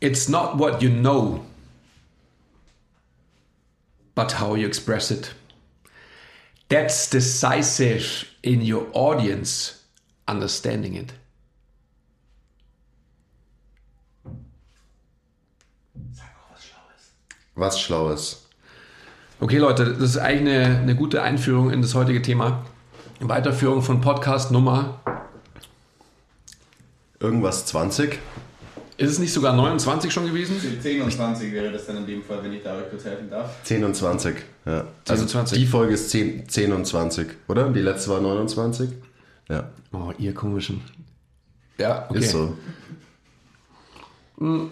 it's not what you know, but how you express it. That's decisive in your audience understanding it. Was Schlaues. Okay, Leute, das ist eigentlich eine, eine gute Einführung in das heutige Thema. Weiterführung von Podcast Nummer. Irgendwas 20? Ist es nicht sogar 29 schon gewesen? 10 und 20 wäre das dann in dem Fall, wenn ich da euch kurz helfen darf. 10 und 20, ja. Also 20. Die Folge ist 10, 10 und 20, oder? Die letzte war 29? Ja, Oh, ihr komischen. Ja, okay. ist so. Ähm,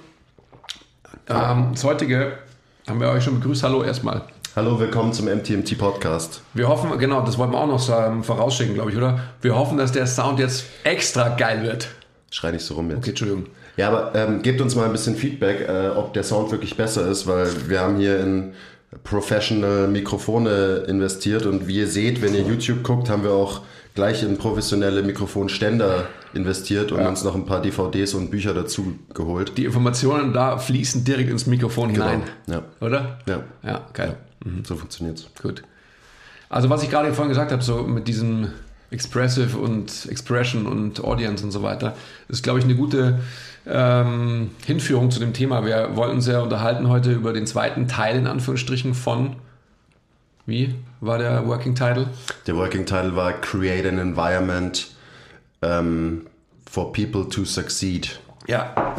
das heutige haben wir euch schon begrüßt. Hallo erstmal. Hallo, willkommen zum MTMT Podcast. Wir hoffen, genau, das wollten wir auch noch ähm, vorausschicken, glaube ich, oder? Wir hoffen, dass der Sound jetzt extra geil wird. Schrei nicht so rum jetzt. Okay, Entschuldigung. Ja, aber ähm, gebt uns mal ein bisschen Feedback, äh, ob der Sound wirklich besser ist, weil wir haben hier in professional Mikrofone investiert und wie ihr seht, wenn ihr YouTube guckt, haben wir auch gleich in professionelle Mikrofonständer investiert und Ja. uns noch ein paar DVDs und Bücher dazu geholt. Die Informationen da fließen direkt ins Mikrofon hinein. Ja, Oder? ja. Ja, geil. so funktioniert's. Gut. Also was ich gerade vorhin gesagt habe, so mit diesem Expressive und Expression und Audience und so weiter, ist, glaube ich, eine gute ähm, Hinführung zu dem Thema. Wir wollen uns ja unterhalten heute über den zweiten Teil in Anführungsstrichen von, wie war der Working Title? Der Working Title war Create an Environment um, for People to Succeed. Ja.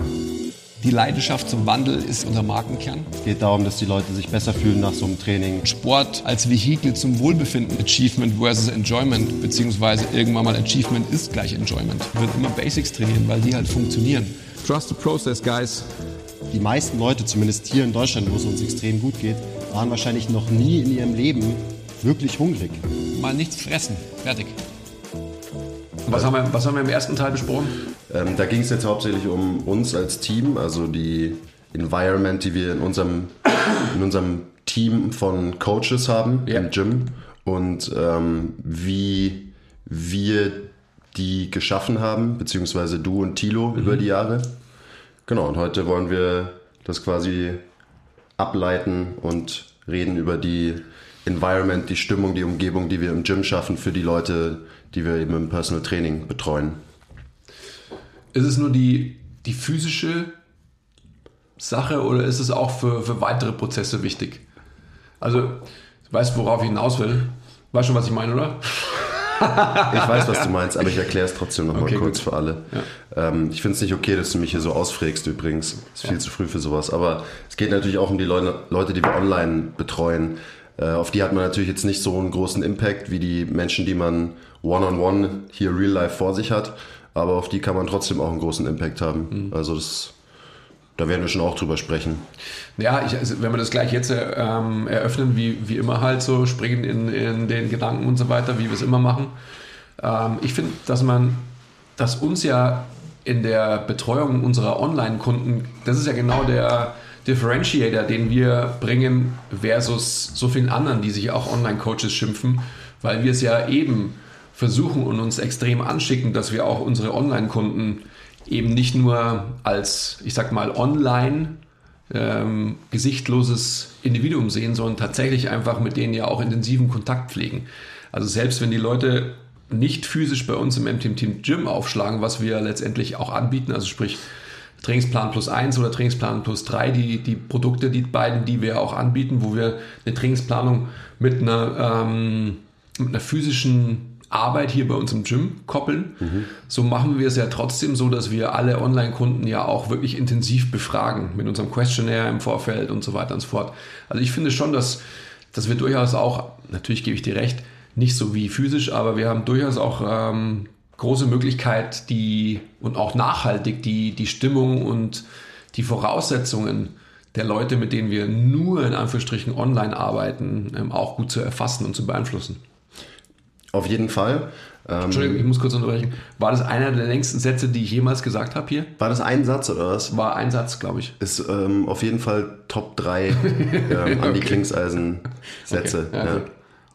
Die Leidenschaft zum Wandel ist unser Markenkern. Es geht darum, dass die Leute sich besser fühlen nach so einem Training. Sport als Vehikel zum Wohlbefinden. Achievement versus Enjoyment, beziehungsweise irgendwann mal Achievement ist gleich Enjoyment. Wird immer Basics trainieren, weil die halt funktionieren. Trust the process, guys. die meisten Leute, zumindest hier in Deutschland, wo es uns extrem gut geht, waren wahrscheinlich noch nie in ihrem Leben wirklich hungrig. Mal nichts fressen. Fertig. Was haben, wir, was haben wir im ersten Teil besprochen? Ähm, da ging es jetzt hauptsächlich um uns als Team, also die Environment, die wir in unserem, in unserem Team von Coaches haben Ja. im Gym und ähm, wie wir die geschaffen haben, beziehungsweise du und Tilo über die Jahre. Genau, und heute wollen wir das quasi ableiten und reden über die Environment, die Stimmung, die Umgebung, die wir im Gym schaffen für die Leute, die wir eben im Personal Training betreuen. Ist es nur die, die physische Sache oder ist es auch für, für weitere Prozesse wichtig? Also, du weißt, worauf ich hinaus will. Weißt schon, was ich meine, oder? Ich weiß, was du meinst, aber ich erkläre es trotzdem nochmal Okay, kurz gut. für alle. Ähm, ich finde es nicht okay, dass du mich hier so ausfrägst übrigens. Ist viel zu früh für sowas. Aber es geht natürlich auch um die Leute, Leute die wir online betreuen. Äh, auf die hat man natürlich jetzt nicht so einen großen Impact wie die Menschen, die man one-on-one hier real life vor sich hat. Aber auf die kann man trotzdem auch einen großen Impact haben. Mhm. Also das, da werden wir schon auch drüber sprechen. Ja, ich, also wenn wir das gleich jetzt ähm, eröffnen, wie, wie immer halt so, springen in, in den Gedanken und so weiter, wie wir es immer machen. Ähm, ich finde, dass man, dass uns ja in der Betreuung unserer Online-Kunden, das ist ja genau der Differentiator, den wir bringen versus so vielen anderen, die sich auch Online-Coaches schimpfen, weil wir es ja eben versuchen und uns extrem anschicken, dass wir auch unsere Online-Kunden eben nicht nur als, ich sag mal, online ähm, gesichtloses Individuum sehen, sondern tatsächlich einfach mit denen ja auch intensiven Kontakt pflegen. Also selbst wenn die Leute nicht physisch bei uns im MTM Team Gym aufschlagen, was wir letztendlich auch anbieten, also sprich Trainingsplan plus 1 oder Trainingsplan plus 3, die, die Produkte, die beiden, die wir auch anbieten, wo wir eine Trainingsplanung mit einer, ähm, mit einer physischen Arbeit hier bei uns im Gym koppeln. So machen wir es ja trotzdem so, dass wir alle Online-Kunden ja auch wirklich intensiv befragen mit unserem Questionnaire im Vorfeld und so weiter und so fort. Also ich finde schon, dass, dass wir durchaus auch, natürlich gebe ich dir recht, nicht so wie physisch, aber wir haben durchaus auch ähm, große Möglichkeit, die und auch nachhaltig die, die Stimmung und die Voraussetzungen der Leute, mit denen wir nur in Anführungsstrichen online arbeiten, ähm, auch gut zu erfassen und zu beeinflussen. Auf jeden Fall. Ähm, Entschuldigung, ich muss kurz unterbrechen. War das einer der längsten Sätze, die ich jemals gesagt habe hier? war das ein Satz oder was? War ein Satz, glaube ich. Ist ähm, auf jeden Fall Top 3 ähm, Andi Klingseisen Sätze. Okay, ja, ja.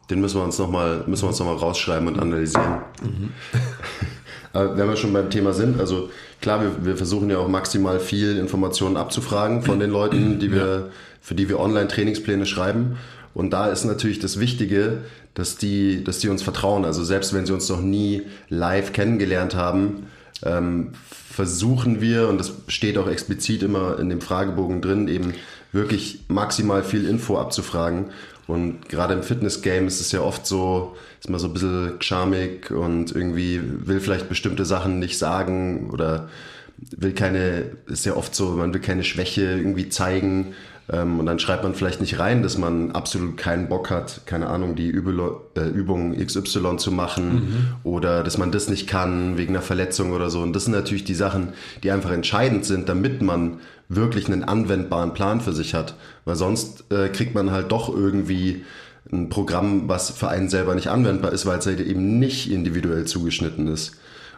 Den müssen wir uns nochmal noch mal rausschreiben und analysieren. Aber wenn wir schon beim Thema sind, also klar, wir, wir versuchen ja auch maximal viel Informationen abzufragen von den Leuten, die wir, für die wir Online-Trainingspläne schreiben. Und da ist natürlich das Wichtige, dass die, dass die uns vertrauen. Also selbst wenn sie uns noch nie live kennengelernt haben, ähm, versuchen wir, und das steht auch explizit immer in dem Fragebogen drin, eben wirklich maximal viel Info abzufragen. Und gerade im Fitness-Game ist es ja oft so, ist man so ein bisschen charmig und irgendwie will vielleicht bestimmte Sachen nicht sagen oder will keine, ist ja oft so, man will keine Schwäche irgendwie zeigen und dann schreibt man vielleicht nicht rein, dass man absolut keinen Bock hat, keine Ahnung, die Übel äh, Übung XY zu machen mhm. oder dass man das nicht kann wegen einer Verletzung oder so. Und das sind natürlich die Sachen, die einfach entscheidend sind, damit man wirklich einen anwendbaren Plan für sich hat. Weil sonst äh, kriegt man halt doch irgendwie ein Programm, was für einen selber nicht anwendbar ist, weil es halt eben nicht individuell zugeschnitten ist.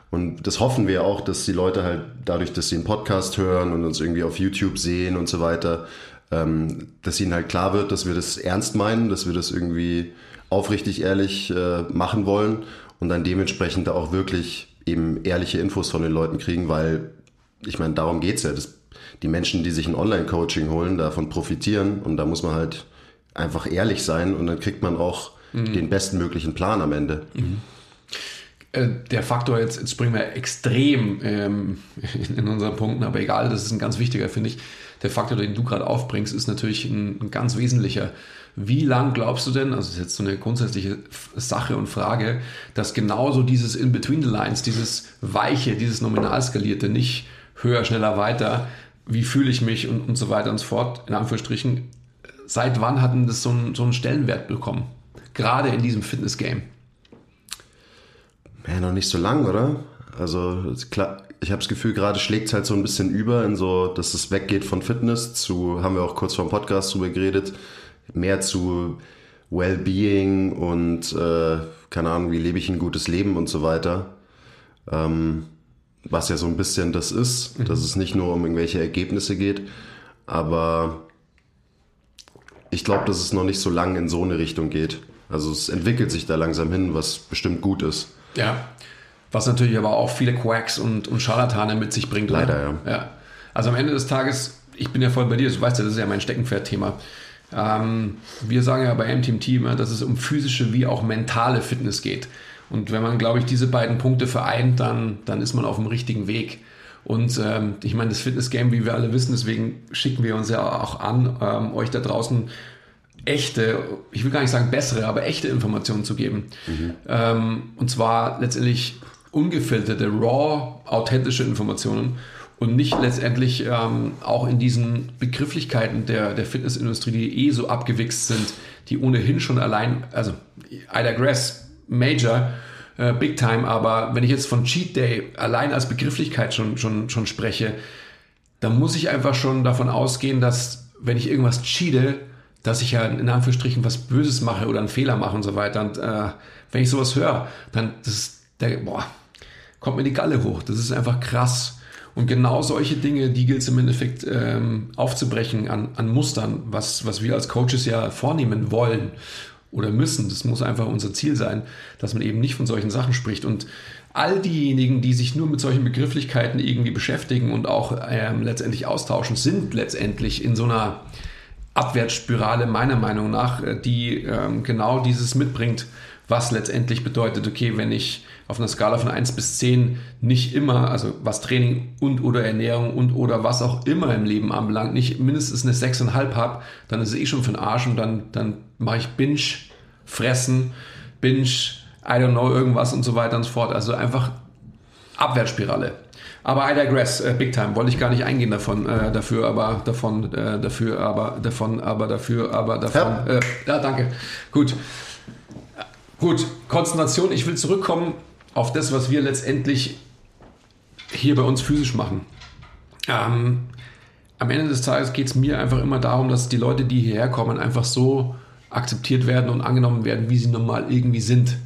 Und das hoffen wir auch, dass die Leute halt dadurch, dass sie einen Podcast hören und uns irgendwie auf YouTube sehen und so weiter, ähm, dass ihnen halt klar wird, dass wir das ernst meinen, dass wir das irgendwie aufrichtig ehrlich äh, machen wollen und dann dementsprechend auch wirklich eben ehrliche Infos von den Leuten kriegen, weil ich meine, darum geht's ja. Das, die Menschen, die sich ein Online-Coaching holen, davon profitieren und da muss man halt einfach ehrlich sein und dann kriegt man auch mhm. den bestmöglichen Plan am Ende. Mhm. Äh, der Faktor, jetzt, jetzt springen wir extrem ähm, in, in unseren Punkten, aber egal, das ist ein ganz wichtiger, finde ich. Der Faktor, den du gerade aufbringst, ist natürlich ein, ein ganz wesentlicher. Wie lang glaubst du denn, also das ist jetzt so eine grundsätzliche Sache und Frage, dass genauso dieses In Between the Lines, dieses Weiche, dieses Nominalskalierte, nicht höher, schneller, weiter, wie fühle ich mich und, und so weiter und so fort, in Anführungsstrichen, seit wann hat denn das so einen, so einen Stellenwert bekommen? Gerade in diesem Fitness-Game. Ja, noch nicht so lang, oder? Also klar, ich habe das Gefühl, gerade schlägt es halt so ein bisschen über in so, dass es weggeht von Fitness zu, haben wir auch kurz vor dem Podcast drüber geredet, mehr zu Wellbeing und äh, keine Ahnung, wie lebe ich ein gutes Leben und so weiter. Ähm, was ja so ein bisschen das ist, mhm. dass es nicht nur um irgendwelche Ergebnisse geht, aber ich glaube, dass es noch nicht so lange in so eine Richtung geht. Also es entwickelt sich da langsam hin, was bestimmt gut ist. Ja, was natürlich aber auch viele Quacks und, und Scharlatane mit sich bringt. Leider, ja. ja. Also am Ende des Tages, ich bin ja voll bei dir, du weißt ja, das ist ja mein Steckenpferd-Thema. Ähm, wir sagen ja bei MTM Team, dass es um physische wie auch mentale Fitness geht. Und wenn man, glaube ich, diese beiden Punkte vereint, dann, dann ist man auf dem richtigen Weg. Und ähm, ich meine, das Fitness-Game, wie wir alle wissen, deswegen schicken wir uns ja auch an, ähm, euch da draußen echte, ich will gar nicht sagen bessere, aber echte Informationen zu geben. Mhm. Ähm, und zwar letztendlich ungefilterte, raw, authentische Informationen und nicht letztendlich ähm, auch in diesen Begrifflichkeiten der, der Fitnessindustrie, die eh so abgewichst sind, die ohnehin schon allein, also Ida Grass, Major, äh, Big Time, aber wenn ich jetzt von Cheat Day allein als Begrifflichkeit schon, schon, schon spreche, dann muss ich einfach schon davon ausgehen, dass wenn ich irgendwas cheate, dass ich ja in Anführungsstrichen was Böses mache oder einen Fehler mache und so weiter. Und äh, wenn ich sowas höre, dann das der, boah, kommt mir die Galle hoch. Das ist einfach krass. Und genau solche Dinge, die gilt es im Endeffekt ähm, aufzubrechen an, an Mustern, was, was wir als Coaches ja vornehmen wollen oder müssen. Das muss einfach unser Ziel sein, dass man eben nicht von solchen Sachen spricht. Und all diejenigen, die sich nur mit solchen Begrifflichkeiten irgendwie beschäftigen und auch ähm, letztendlich austauschen, sind letztendlich in so einer Abwärtsspirale meiner Meinung nach, äh, die ähm, genau dieses mitbringt, was letztendlich bedeutet, okay, wenn ich auf einer Skala von 1 bis 10 nicht immer, also was Training und oder Ernährung und oder was auch immer im Leben anbelangt, nicht mindestens eine 6,5 habe, dann ist es eh schon für den Arsch und dann, dann mache ich Binge, Fressen, Binge, I don't know, irgendwas und so weiter und so fort. Also einfach Abwärtsspirale. Aber I digress, äh, big time. Wollte ich gar nicht eingehen davon, äh, dafür, aber davon, äh, dafür, aber davon, aber dafür, aber davon. Ja, äh, ja danke. Gut. Gut, Konzentration. Ich will zurückkommen auf das, was wir letztendlich hier bei uns physisch machen. Ähm, am Ende des Tages geht es mir einfach immer darum, dass die Leute, die hierher kommen, einfach so akzeptiert werden und angenommen werden, wie sie normal irgendwie sind.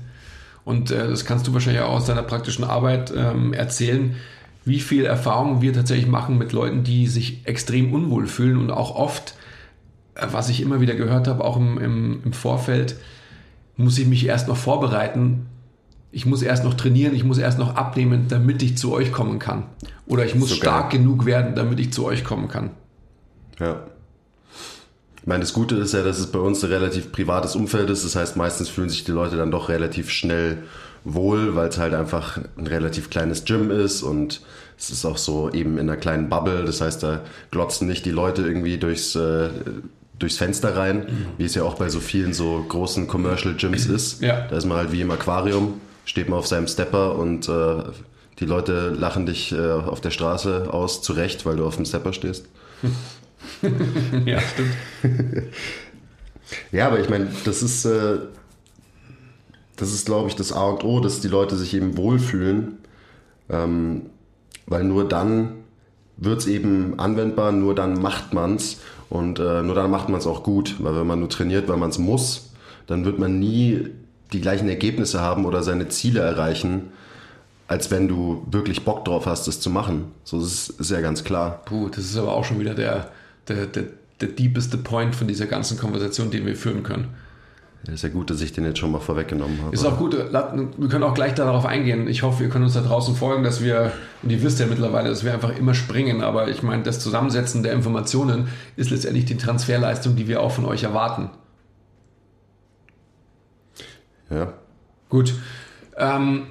Und äh, das kannst du wahrscheinlich auch aus deiner praktischen Arbeit ähm, erzählen, wie viel Erfahrung wir tatsächlich machen mit Leuten, die sich extrem unwohl fühlen und auch oft, äh, was ich immer wieder gehört habe, auch im, im, im Vorfeld, muss ich mich erst noch vorbereiten, ich muss erst noch trainieren, ich muss erst noch abnehmen, damit ich zu euch kommen kann. Oder ich muss So stark geil. genug werden, damit ich zu euch kommen kann. Ja. Ich meine, das Gute ist ja, dass es bei uns ein relativ privates Umfeld ist. Das heißt, meistens fühlen sich die Leute dann doch relativ schnell wohl, weil es halt einfach ein relativ kleines Gym ist und es ist auch so eben in einer kleinen Bubble. Das heißt, da glotzen nicht die Leute irgendwie durchs, äh, durchs Fenster rein, wie es ja auch bei so vielen so großen Commercial Gyms ist. Ja. Da ist man halt wie im Aquarium, steht man auf seinem Stepper und äh, die Leute lachen dich äh, auf der Straße aus zurecht, weil du auf dem Stepper stehst. ja, stimmt. Ja, aber ich meine, das ist, äh, das ist, glaube ich, das A und O, dass die Leute sich eben wohlfühlen, ähm, weil nur dann wird es eben anwendbar, nur dann macht man's und äh, nur dann macht man es auch gut, weil wenn man nur trainiert, weil man es muss, dann wird man nie die gleichen Ergebnisse haben oder seine Ziele erreichen, als wenn du wirklich Bock drauf hast, das zu machen. So das ist, ist ja ganz klar. Puh, das ist aber auch schon wieder der, der, der, der deepeste Point von dieser ganzen Konversation, den wir führen können. Ist ja gut, dass ich den jetzt schon mal vorweggenommen habe. Ist auch gut, wir können auch gleich darauf eingehen. Ich hoffe, ihr könnt uns da draußen folgen, dass wir, und ihr wisst ja mittlerweile, dass wir einfach immer springen, aber ich meine, das Zusammensetzen der Informationen ist letztendlich die Transferleistung, die wir auch von euch erwarten. Ja. Gut. Ähm,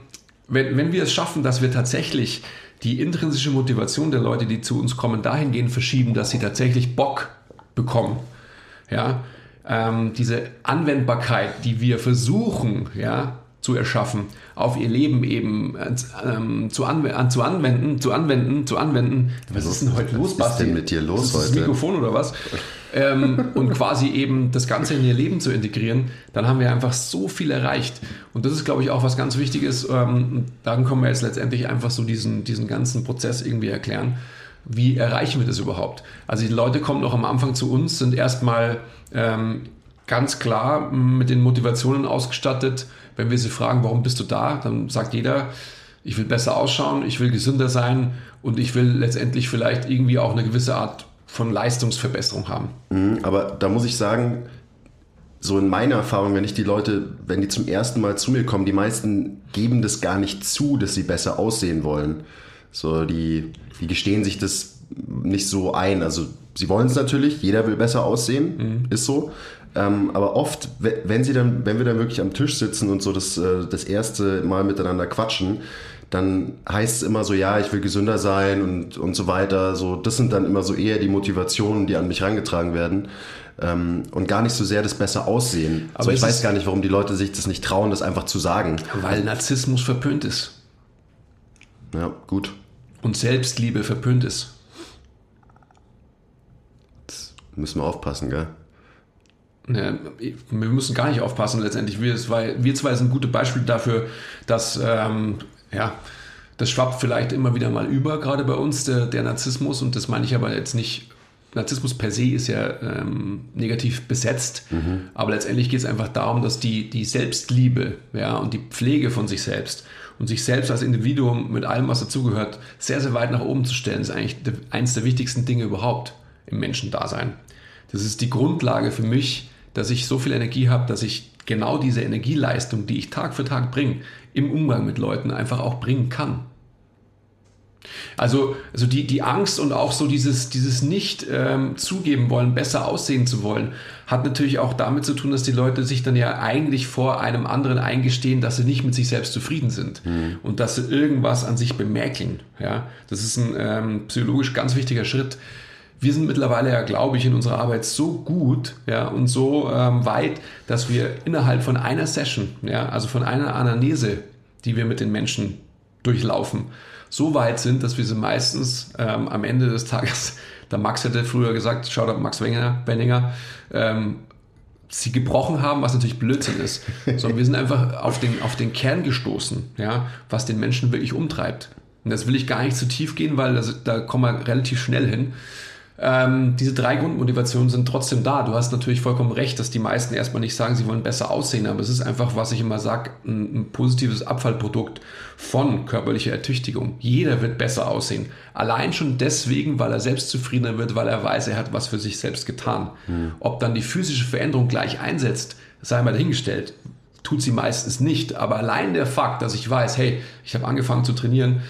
wenn, wenn wir es schaffen, dass wir tatsächlich die intrinsische Motivation der Leute, die zu uns kommen, dahingehend verschieben, dass sie tatsächlich Bock bekommen, ja, ähm, diese Anwendbarkeit, die wir versuchen, ja, zu erschaffen, auf ihr Leben eben äh, ähm, zu, anw an, zu anwenden, zu anwenden, zu anwenden. Was ist denn heute los, Was ist denn mit dir los ist das heute? Mikrofon oder was? ähm, und quasi eben das Ganze in ihr Leben zu integrieren, dann haben wir einfach so viel erreicht. Und das ist, glaube ich, auch was ganz Wichtiges. Ähm, dann können wir jetzt letztendlich einfach so diesen, diesen ganzen Prozess irgendwie erklären. Wie erreichen wir das überhaupt? Also die Leute kommen noch am Anfang zu uns, sind erstmal ähm, ganz klar mit den Motivationen ausgestattet. Wenn wir sie fragen, warum bist du da, dann sagt jeder, ich will besser ausschauen, ich will gesünder sein und ich will letztendlich vielleicht irgendwie auch eine gewisse Art von Leistungsverbesserung haben. Mhm, Aber da muss ich sagen, so in meiner Erfahrung, wenn ich die Leute, wenn die zum ersten Mal zu mir kommen, die meisten geben das gar nicht zu, dass sie besser aussehen wollen. So, die, die gestehen sich das nicht so ein. Also sie wollen es natürlich, jeder will besser aussehen, ist so. Ähm, aber oft, we- wenn sie dann, wenn wir dann wirklich am Tisch sitzen und so das, äh, das erste Mal miteinander quatschen, dann heißt es immer so, ja, ich will gesünder sein und, und so weiter. So, das sind dann immer so eher die Motivationen, die an mich herangetragen werden. Ähm, und gar nicht so sehr das besser aussehen. Aber so, ich weiß gar nicht, warum die Leute sich das nicht trauen, das einfach zu sagen. Weil Narzissmus verpönt ist Ja, gut. und Selbstliebe verpönt ist. Müssen wir aufpassen, gell? Ne, wir müssen gar nicht aufpassen letztendlich. Wir zwei, wir zwei sind gute Beispiele dafür, dass ähm, ja, das schwappt vielleicht immer wieder mal über, gerade bei uns, der, der Narzissmus. Und das meine ich aber jetzt nicht. Narzissmus per se ist ja ähm, negativ besetzt, aber letztendlich geht es einfach darum, dass die, die Selbstliebe ja, und die Pflege von sich selbst und sich selbst als Individuum mit allem, was dazugehört, sehr, sehr weit nach oben zu stellen, ist eigentlich eines der wichtigsten Dinge überhaupt im Menschendasein. Das ist die Grundlage für mich, dass ich so viel Energie habe, dass ich genau diese Energieleistung, die ich Tag für Tag bringe, im Umgang mit Leuten einfach auch bringen kann. Also, also die, die Angst und auch so dieses, dieses nicht ähm, zugeben wollen, besser aussehen zu wollen, hat natürlich auch damit zu tun, dass die Leute sich dann ja eigentlich vor einem anderen eingestehen, dass sie nicht mit sich selbst zufrieden sind und dass sie irgendwas an sich bemäkeln. Ja? Das ist ein ähm, psychologisch ganz wichtiger Schritt. Wir sind mittlerweile ja, glaube ich, in unserer Arbeit so gut ja, und so ähm, weit, dass wir innerhalb von einer Session, ja, also von einer Anamnese, die wir mit den Menschen durchlaufen, so weit sind, dass wir sie meistens ähm, am Ende des Tages, der Max hätte früher gesagt, schaut auf Max Wenger, Benninger, ähm, sie gebrochen haben, was natürlich Blödsinn ist, sondern wir sind einfach auf den, auf den Kern gestoßen, ja, was den Menschen wirklich umtreibt. Und das will ich gar nicht zu tief gehen, weil das, da kommen wir relativ schnell hin. Ähm, diese drei Grundmotivationen sind trotzdem da. Du hast natürlich vollkommen recht, dass die meisten erstmal nicht sagen, sie wollen besser aussehen, aber es ist einfach, was ich immer sage, ein, ein positives Abfallprodukt von körperlicher Ertüchtigung. Jeder wird besser aussehen. Allein schon deswegen, weil er selbstzufriedener wird, weil er weiß, er hat was für sich selbst getan. Ob dann die physische Veränderung gleich einsetzt, sei mal dahingestellt. tut sie meistens nicht. Aber allein der Fakt, dass ich weiß, hey, ich habe angefangen zu trainieren,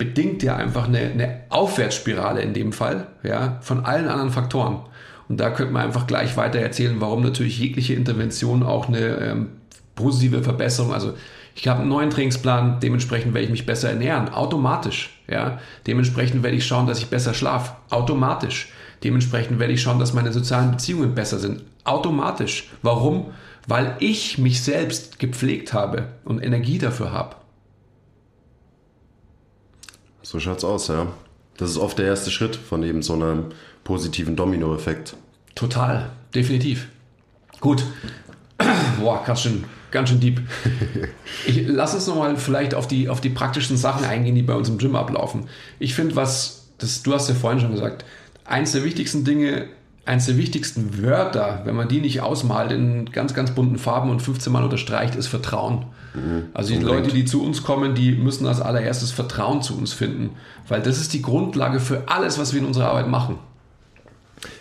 bedingt ja einfach eine, eine Aufwärtsspirale in dem Fall, ja, von allen anderen Faktoren. Und da könnte man einfach gleich weiter erzählen, warum natürlich jegliche Intervention auch eine ähm, positive Verbesserung, also ich habe einen neuen Trainingsplan, dementsprechend werde ich mich besser ernähren, automatisch. Ja? Dementsprechend werde ich schauen, dass ich besser schlafe, automatisch. Dementsprechend werde ich schauen, dass meine sozialen Beziehungen besser sind, automatisch. Warum? Weil ich mich selbst gepflegt habe und Energie dafür habe. So schaut's aus, ja. Das ist oft der erste Schritt von eben so einem positiven Dominoeffekt. Total, definitiv. Gut. Boah, ganz schön, ganz schön deep. Ich lass uns nochmal vielleicht auf die, auf die praktischen Sachen eingehen, die bei uns im Gym ablaufen. Ich finde, was, das, du hast ja vorhin schon gesagt, eins der wichtigsten Dinge, eins der wichtigsten Wörter, wenn man die nicht ausmalt in ganz, ganz bunten Farben und 15 Mal unterstreicht, ist Vertrauen. Mhm, also die Leute, die zu uns kommen, die müssen als allererstes Vertrauen zu uns finden, weil das ist die Grundlage für alles, was wir in unserer Arbeit machen.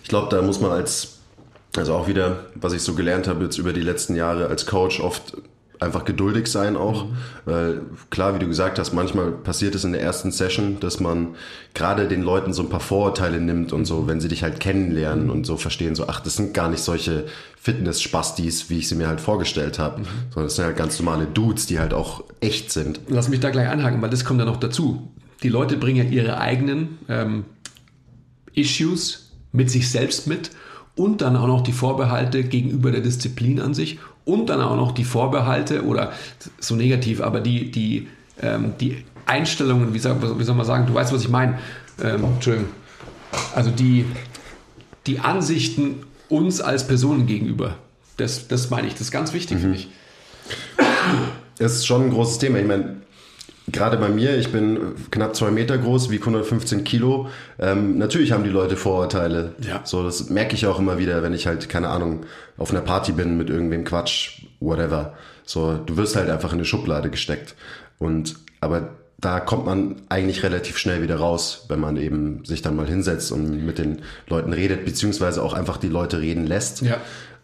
Ich glaube, da muss man als, also auch wieder, was ich so gelernt habe jetzt über die letzten Jahre als Coach, oft einfach geduldig sein auch. Mhm. Weil klar, wie du gesagt hast, manchmal passiert es in der ersten Session, dass man gerade den Leuten so ein paar Vorurteile nimmt und so, wenn sie dich halt kennenlernen mhm. und so verstehen, so, ach, das sind gar nicht solche Fitness-Spastis, wie ich sie mir halt vorgestellt habe, mhm. sondern das sind halt ganz normale Dudes, die halt auch echt sind. Lass mich da gleich anhaken, weil das kommt ja noch dazu. Die Leute bringen ja ihre eigenen ähm, Issues mit sich selbst mit und dann auch noch die Vorbehalte gegenüber der Disziplin an sich und dann auch noch die Vorbehalte oder so negativ, aber die, die, ähm, die Einstellungen, wie soll, wie soll man sagen, du weißt, was ich meine. Ähm, Entschuldigung. Also die, die Ansichten uns als Personen gegenüber. Das, das meine ich, das ist ganz wichtig mhm. für mich. Das ist schon ein großes Thema. Ich meine, gerade bei mir, ich bin knapp zwei Meter groß, wiege 115 Kilo. Ähm, natürlich haben die Leute Vorurteile. Ja. So, das merke ich auch immer wieder, wenn ich halt, keine Ahnung, auf einer Party bin mit irgendwem Quatsch, whatever. So, du wirst halt einfach in eine Schublade gesteckt. Und, aber da kommt man eigentlich relativ schnell wieder raus, wenn man eben sich dann mal hinsetzt und mit den Leuten redet, beziehungsweise auch einfach die Leute reden lässt. Ja.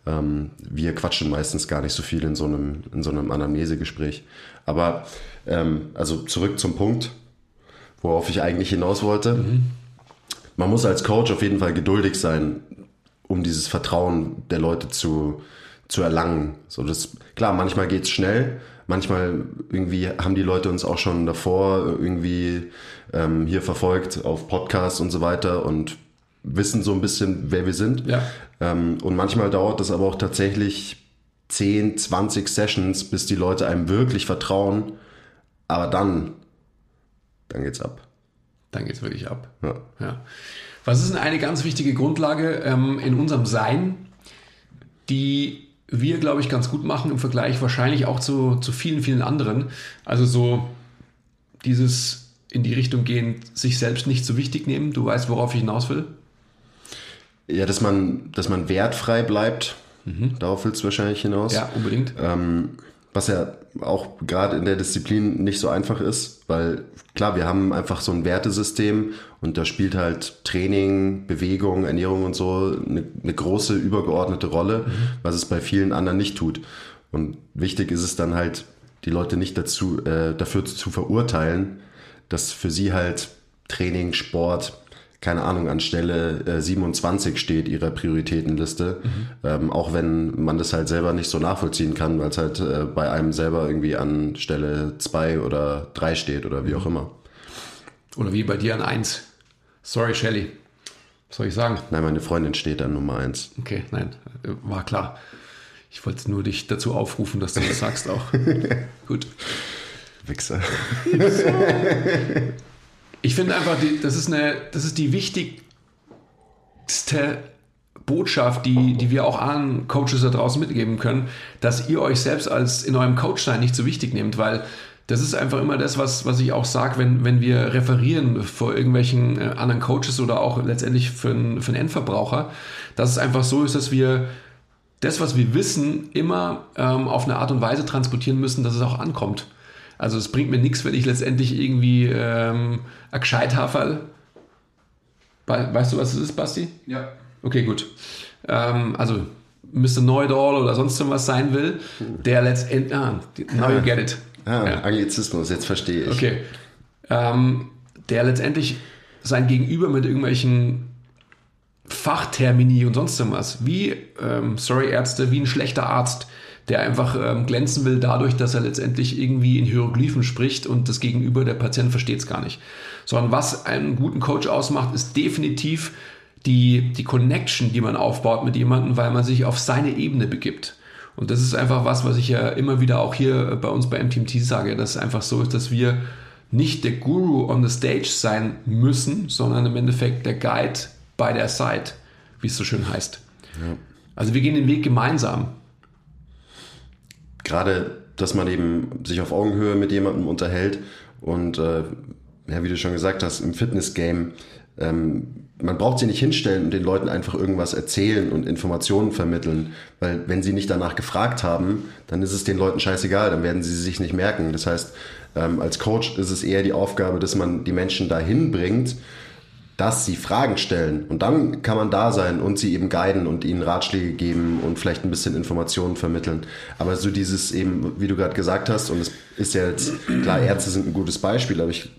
Ähm, wir quatschen meistens gar nicht so viel in so einem, in so einem Anamnesegespräch. Aber ähm, also zurück zum Punkt, worauf ich eigentlich hinaus wollte. Mhm. Man muss als Coach auf jeden Fall geduldig sein, um dieses Vertrauen der Leute zu, zu erlangen. So das, klar, manchmal geht's schnell, manchmal irgendwie haben die Leute uns auch schon davor irgendwie ähm, hier verfolgt auf Podcasts und so weiter und wissen so ein bisschen, wer wir sind. Ja. Ähm, und manchmal dauert das aber auch tatsächlich 10, 20 Sessions, bis die Leute einem wirklich vertrauen. Aber dann, dann geht's ab. Dann geht's wirklich ab. Ja. ja. Was ist denn eine ganz wichtige Grundlage ähm, in unserem Sein, die wir, glaube ich, ganz gut machen im Vergleich wahrscheinlich auch zu, zu vielen, vielen anderen? Also so dieses in die Richtung gehen, sich selbst nicht so wichtig nehmen. Du weißt, worauf ich hinaus will? Ja, dass man, dass man wertfrei bleibt. Mhm. Darauf willst du wahrscheinlich hinaus. Ja, unbedingt. Ähm, was ja auch gerade in der Disziplin nicht so einfach ist, weil klar, wir haben einfach so ein Wertesystem und da spielt halt Training, Bewegung, Ernährung und so eine, eine große übergeordnete Rolle, mhm. was es bei vielen anderen nicht tut. Und wichtig ist es dann halt, die Leute nicht dazu, äh, dafür zu verurteilen, dass für sie halt Training, Sport, keine Ahnung, an Stelle äh, 27 steht ihrer Prioritätenliste. Mhm. Ähm, auch wenn man das halt selber nicht so nachvollziehen kann, weil es halt äh, bei einem selber irgendwie an Stelle 2 oder 3 steht oder wie mhm. auch immer. Oder wie bei dir an 1. Sorry, Shelly. Was soll ich sagen? Nein, meine Freundin steht an Nummer 1. Okay, nein, äh, war klar. Ich wollte nur dich dazu aufrufen, dass du das sagst auch. Gut. Wichser. Ich finde einfach, die, das, ist eine, das ist die wichtigste Botschaft, die, die wir auch an Coaches da draußen mitgeben können, dass ihr euch selbst als in eurem Coachsein nicht so wichtig nehmt, weil das ist einfach immer das, was, was ich auch sage, wenn, wenn wir referieren vor irgendwelchen äh, anderen Coaches oder auch letztendlich für einen, für einen Endverbraucher, dass es einfach so ist, dass wir das, was wir wissen, immer ähm, auf eine Art und Weise transportieren müssen, dass es auch ankommt. Also es bringt mir nichts, wenn ich letztendlich irgendwie ähm, ein gescheit Haferl. Weißt du, was es ist, Basti? Ja. Okay, gut. Ähm, also Mr. Know-it-all oder sonst was sein will, der letztendlich, ah, now you get it. Ah, Ja. Anglizismus, jetzt verstehe ich. Okay. Ähm, der letztendlich sein Gegenüber mit irgendwelchen Fachtermini und sonst was, wie, ähm, sorry Ärzte, wie ein schlechter Arzt, der einfach ähm, glänzen will dadurch, dass er letztendlich irgendwie in Hieroglyphen spricht und das Gegenüber, der Patient versteht es gar nicht. Sondern was einen guten Coach ausmacht, ist definitiv die, die Connection, die man aufbaut mit jemandem, weil man sich auf seine Ebene begibt. Und das ist einfach was, was ich ja immer wieder auch hier bei uns bei MTMT sage, dass es einfach so ist, dass wir nicht der Guru on the stage sein müssen, sondern im Endeffekt der Guide by their side, wie es so schön heißt. Also wir gehen den Weg gemeinsam. Gerade, dass man eben sich auf Augenhöhe mit jemandem unterhält und äh, ja, wie du schon gesagt hast, im Fitness-Game, ähm, man braucht sie nicht hinstellen und den Leuten einfach irgendwas erzählen und Informationen vermitteln, weil wenn sie nicht danach gefragt haben, dann ist es den Leuten scheißegal, dann werden sie sich nicht merken. Das heißt, ähm, als Coach ist es eher die Aufgabe, dass man die Menschen dahin bringt, dass sie Fragen stellen. Und dann kann man da sein und sie eben guiden und ihnen Ratschläge geben und vielleicht ein bisschen Informationen vermitteln. Aber so dieses eben, wie du gerade gesagt hast, und es ist ja jetzt, klar, Ärzte sind ein gutes Beispiel, aber ich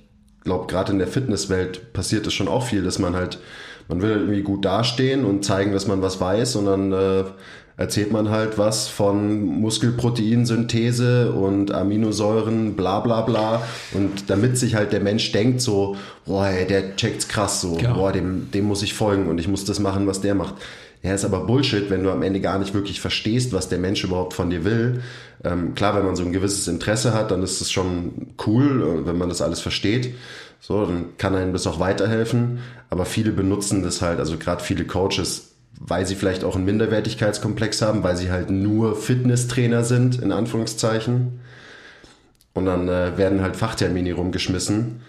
glaube, gerade in der Fitnesswelt passiert es schon auch viel, dass man halt, man will irgendwie gut dastehen und zeigen, dass man was weiß und dann äh, erzählt man halt was von Muskelproteinsynthese und Aminosäuren, bla bla bla. Und damit sich halt der Mensch denkt so, boah, ey, der checkt's krass so, Genau. boah, dem, dem muss ich folgen und ich muss das machen, was der macht. Ja, ist aber Bullshit, wenn du am Ende gar nicht wirklich verstehst, was der Mensch überhaupt von dir will. Ähm, klar, wenn man so ein gewisses Interesse hat, dann ist es schon cool, äh, wenn man das alles versteht. So, dann kann einem das auch weiterhelfen. Aber viele benutzen das halt, also gerade viele Coaches, weil sie vielleicht auch einen Minderwertigkeitskomplex haben, weil sie halt nur Fitnesstrainer sind, in Anführungszeichen. Und dann äh, werden halt Fachtermini rumgeschmissen,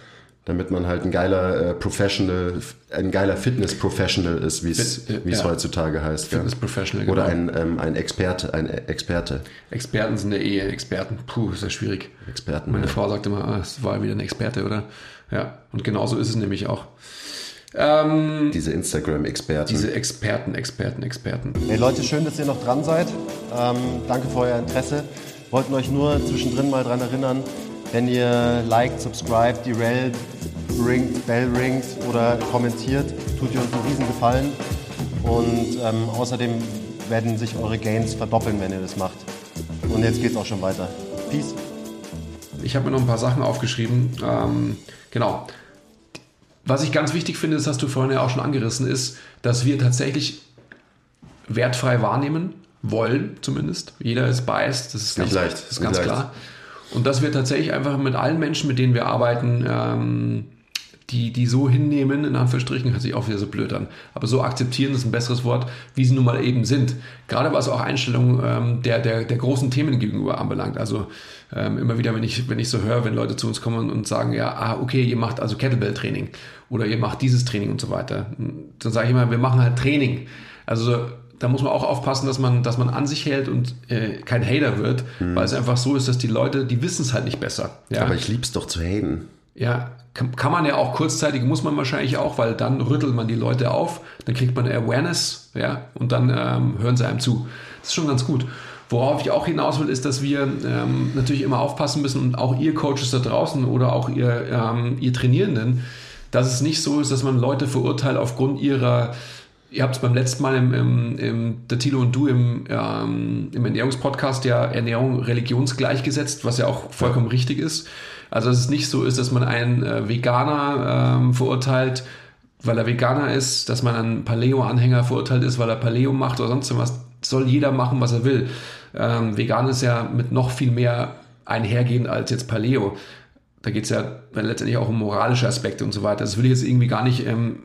damit man halt ein geiler äh, Professional, ein geiler Fitness-Professional ist, wie es es ja. heutzutage heißt. Fitness-Professional, Oder genau. ein, ähm, ein Experte, ein Experte. Experten sind ja eh Experten. Puh, ist ja schwierig. Experten. Meine ja. Frau sagte immer, ah, es war wieder ein Experte, oder? Ja, und genauso ist es nämlich auch. Ähm, Diese Instagram-Experten. diese Experten, Experten, Experten. Hey Leute, schön, dass ihr noch dran seid. Ähm, danke für euer Interesse. Wollten euch nur zwischendrin mal dran erinnern, wenn ihr liked, subscribed, die Rel ringt, Bell ringt oder kommentiert, tut ihr uns einen riesen Gefallen. Und ähm, außerdem werden sich eure Gains verdoppeln, wenn ihr das macht. Und jetzt geht's auch schon weiter. Peace. Ich habe mir noch ein paar Sachen aufgeschrieben. Ähm, genau. Was ich ganz wichtig finde, das hast du vorhin ja auch schon angerissen, ist, dass wir tatsächlich wertfrei wahrnehmen wollen, zumindest. Jeder ist biased, das ist ganz, Nicht leicht, Das ist ganz leicht. klar. Und dass wir tatsächlich einfach mit allen Menschen, mit denen wir arbeiten, ähm, die, die so hinnehmen, in Anführungsstrichen, hört sich auch wieder so blöd an, aber so akzeptieren ist ein besseres Wort, wie sie nun mal eben sind. Gerade was auch Einstellungen ähm, der, der, der großen Themen gegenüber anbelangt. Also ähm, immer wieder, wenn ich, wenn ich so höre, wenn Leute zu uns kommen und sagen, ja, ah, okay, ihr macht also Kettlebell-Training oder ihr macht dieses Training und so weiter, dann sage ich immer, wir machen halt Training. Also da muss man auch aufpassen, dass man, dass man an sich hält und äh, kein Hater wird, weil es einfach so ist, dass die Leute, die wissen es halt nicht besser. Ja? Aber ich lieb's doch zu haten. Ja, kann, kann man ja auch kurzzeitig, muss man wahrscheinlich auch, weil dann rüttelt man die Leute auf, dann kriegt man Awareness, ja, und dann ähm, hören sie einem zu. Das ist schon ganz gut. Worauf ich auch hinaus will, ist, dass wir ähm, natürlich immer aufpassen müssen und auch ihr Coaches da draußen oder auch ihr, ähm, ihr Trainierenden, dass es nicht so ist, dass man Leute verurteilt aufgrund ihrer, ihr habt es beim letzten Mal im, im, im der Tilo und du im, ähm, im Ernährungspodcast ja Ernährung religionsgleichgesetzt, was ja auch vollkommen richtig ist. Also dass es nicht so ist, dass man einen äh, Veganer ähm, verurteilt, weil er Veganer ist, dass man einen Paleo-Anhänger verurteilt ist, weil er Paleo macht oder sonst was. Soll jeder machen, was er will. Ähm, Vegan ist ja mit noch viel mehr einhergehend als jetzt Paleo. Da geht es ja letztendlich auch um moralische Aspekte und so weiter. Das will ich jetzt irgendwie gar nicht ähm,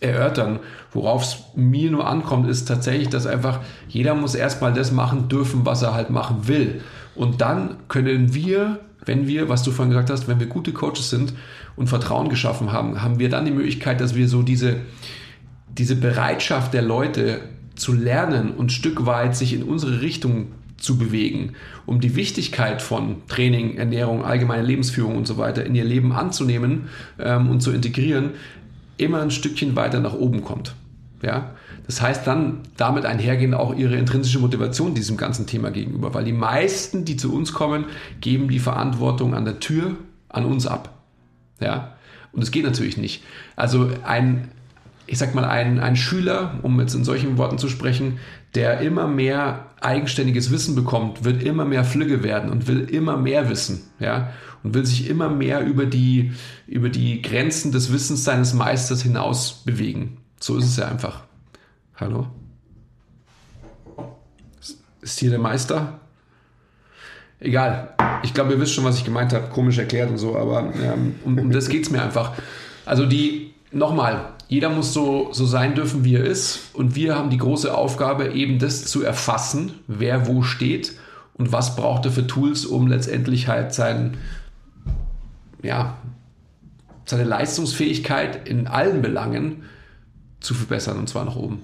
erörtern. Worauf es mir nur ankommt, ist tatsächlich, dass einfach jeder muss erstmal das machen dürfen, was er halt machen will. Und dann können wir, wenn wir, was du vorhin gesagt hast, wenn wir gute Coaches sind und Vertrauen geschaffen haben, haben wir dann die Möglichkeit, dass wir so diese, diese Bereitschaft der Leute zu lernen und Stück weit sich in unsere Richtung zu bewegen, um die Wichtigkeit von Training, Ernährung, allgemeine Lebensführung und so weiter in ihr Leben anzunehmen ähm, und zu integrieren, immer ein Stückchen weiter nach oben kommt. Ja, das heißt dann damit einhergehen auch ihre intrinsische Motivation diesem ganzen Thema gegenüber, weil die meisten, die zu uns kommen, geben die Verantwortung an der Tür an uns ab. Ja, und es geht natürlich nicht. Also ein, ich sag mal, ein, ein Schüler, um jetzt in solchen Worten zu sprechen, der immer mehr eigenständiges Wissen bekommt, wird immer mehr Flügge werden und will immer mehr wissen, ja, und will sich immer mehr über die, über die Grenzen des Wissens seines Meisters hinaus bewegen. So ist es ja einfach. Hallo? Ist hier der Meister? Egal. Ich glaube, ihr wisst schon, was ich gemeint habe. Komisch erklärt und so, aber ähm, um, um das geht es mir einfach. Also die, nochmal, jeder muss so, so sein dürfen, wie er ist. Und wir haben die große Aufgabe, eben das zu erfassen, wer wo steht und was braucht er für Tools, um letztendlich halt sein, ja, seine Leistungsfähigkeit in allen Belangen zu verbessern und zwar nach oben.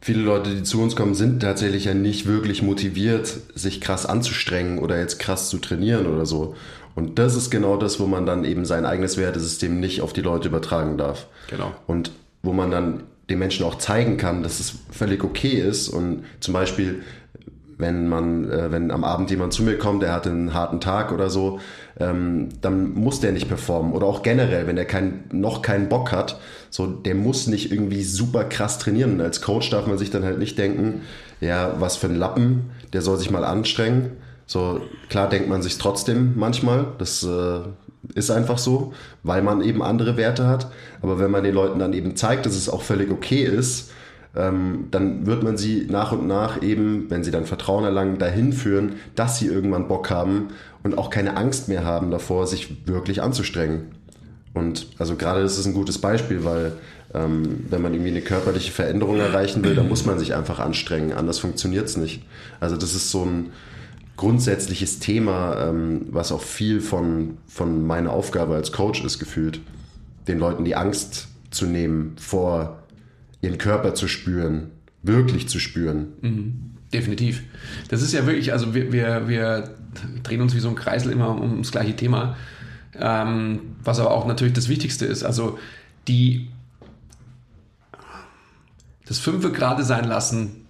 Viele Leute, die zu uns kommen, sind tatsächlich ja nicht wirklich motiviert, sich krass anzustrengen oder jetzt krass zu trainieren oder so. Und das ist genau das, wo man dann eben sein eigenes Wertesystem nicht auf die Leute übertragen darf. Genau. Und wo man dann den Menschen auch zeigen kann, dass es völlig okay ist und zum Beispiel wenn man, äh, wenn am Abend jemand zu mir kommt, der hatte einen harten Tag oder so, ähm, dann muss der nicht performen. Oder auch generell, wenn der kein, noch keinen Bock hat, so, der muss nicht irgendwie super krass trainieren. Als Coach darf man sich dann halt nicht denken, ja, was für ein Lappen, der soll sich mal anstrengen. So, klar denkt man sich trotzdem manchmal, das äh, ist einfach so, weil man eben andere Werte hat. Aber wenn man den Leuten dann eben zeigt, dass es auch völlig okay ist, ähm, dann wird man sie nach und nach eben, wenn sie dann Vertrauen erlangen, dahin führen, dass sie irgendwann Bock haben und auch keine Angst mehr haben davor, sich wirklich anzustrengen. Und also gerade das ist ein gutes Beispiel, weil ähm, wenn man irgendwie eine körperliche Veränderung erreichen will, dann muss man sich einfach anstrengen, anders funktioniert es nicht. Also das ist so ein grundsätzliches Thema, ähm, was auch viel von, von meiner Aufgabe als Coach ist gefühlt, den Leuten die Angst zu nehmen vor ihren Körper zu spüren, wirklich zu spüren. Mhm. Definitiv. Das ist ja wirklich, also wir, wir, wir drehen uns wie so ein Kreisel immer um das gleiche Thema, ähm, was aber auch natürlich das Wichtigste ist. Also die das Fünfe gerade sein lassen